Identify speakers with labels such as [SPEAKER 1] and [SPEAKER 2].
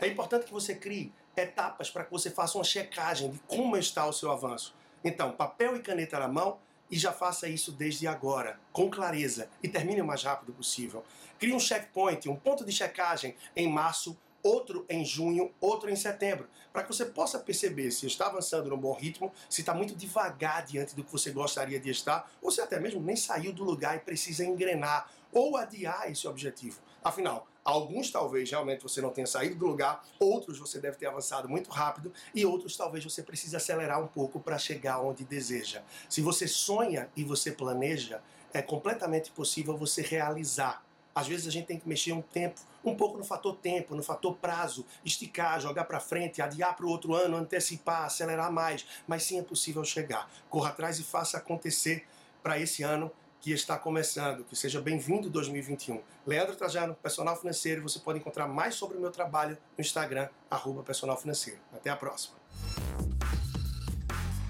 [SPEAKER 1] É importante que você crie etapas para que você faça uma checagem de como está o seu avanço. Então, papel e caneta na mão e já faça isso desde agora, com clareza, e termine o mais rápido possível. Crie um checkpoint, um ponto de checagem em março outro em junho, outro em setembro, para que você possa perceber se está avançando no bom ritmo, se está muito devagar diante do que você gostaria de estar, ou se até mesmo nem saiu do lugar e precisa engrenar ou adiar esse objetivo. Afinal, alguns talvez realmente você não tenha saído do lugar, outros você deve ter avançado muito rápido e outros talvez você precise acelerar um pouco para chegar onde deseja. Se você sonha e você planeja, é completamente possível você realizar às vezes a gente tem que mexer um tempo, um pouco no fator tempo, no fator prazo, esticar, jogar para frente, adiar para o outro ano, antecipar, acelerar mais, mas sim é possível chegar. Corra atrás e faça acontecer para esse ano que está começando. Que seja bem-vindo 2021. Leandro Trajano, personal financeiro. Você pode encontrar mais sobre o meu trabalho no Instagram, arroba personal financeiro. Até a próxima.